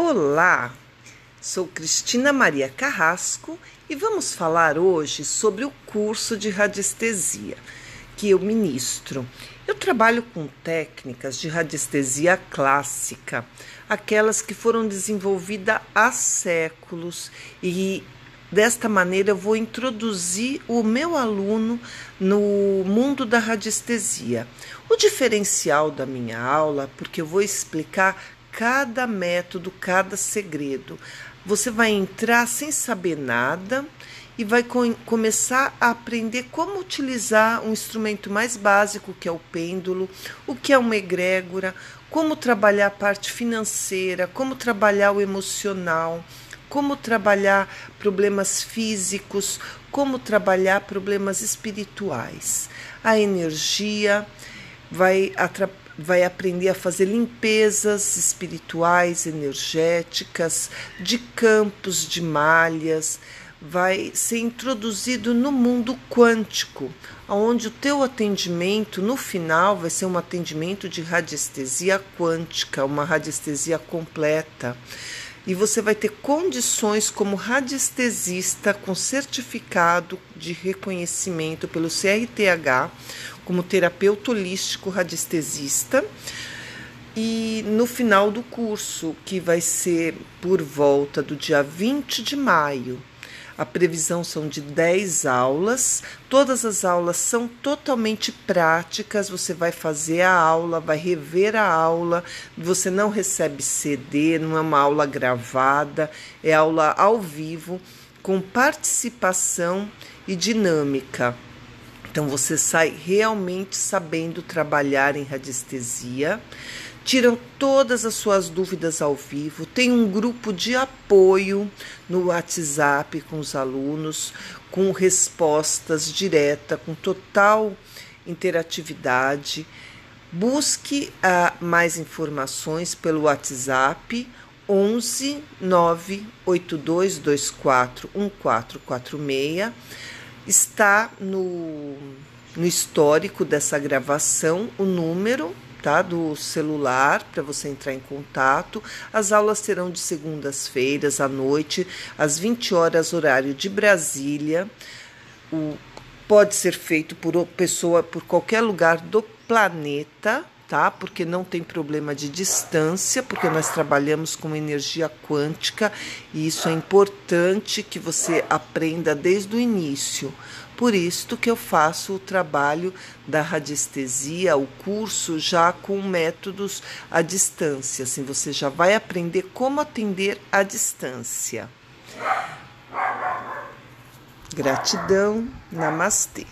Olá, sou Cristina Maria Carrasco e vamos falar hoje sobre o curso de radiestesia que eu ministro. Eu trabalho com técnicas de radiestesia clássica, aquelas que foram desenvolvidas há séculos e Desta maneira, eu vou introduzir o meu aluno no mundo da radiestesia. O diferencial da minha aula, porque eu vou explicar cada método, cada segredo. Você vai entrar sem saber nada e vai com, começar a aprender como utilizar um instrumento mais básico, que é o pêndulo, o que é uma egrégora, como trabalhar a parte financeira, como trabalhar o emocional, como trabalhar problemas físicos, como trabalhar problemas espirituais. A energia vai vai aprender a fazer limpezas espirituais, energéticas, de campos, de malhas, vai ser introduzido no mundo quântico, onde o teu atendimento no final vai ser um atendimento de radiestesia quântica, uma radiestesia completa. E você vai ter condições como radiestesista com certificado de reconhecimento pelo CRTH, como terapeuta holístico radiestesista. E no final do curso, que vai ser por volta do dia 20 de maio, a previsão são de 10 aulas. Todas as aulas são totalmente práticas. Você vai fazer a aula, vai rever a aula. Você não recebe CD, não é uma aula gravada, é aula ao vivo, com participação e dinâmica. Então você sai realmente sabendo trabalhar em radiestesia, tiram todas as suas dúvidas ao vivo, tem um grupo de apoio no WhatsApp com os alunos, com respostas diretas, com total interatividade. Busque uh, mais informações pelo WhatsApp 11 98224 1446 Está no, no histórico dessa gravação o número tá, do celular para você entrar em contato. As aulas serão de segundas-feiras à noite, às 20 horas, horário de Brasília. O, pode ser feito por pessoa por qualquer lugar do planeta tá? Porque não tem problema de distância, porque nós trabalhamos com energia quântica e isso é importante que você aprenda desde o início. Por isso que eu faço o trabalho da radiestesia, o curso já com métodos à distância, assim você já vai aprender como atender à distância. Gratidão, namastê.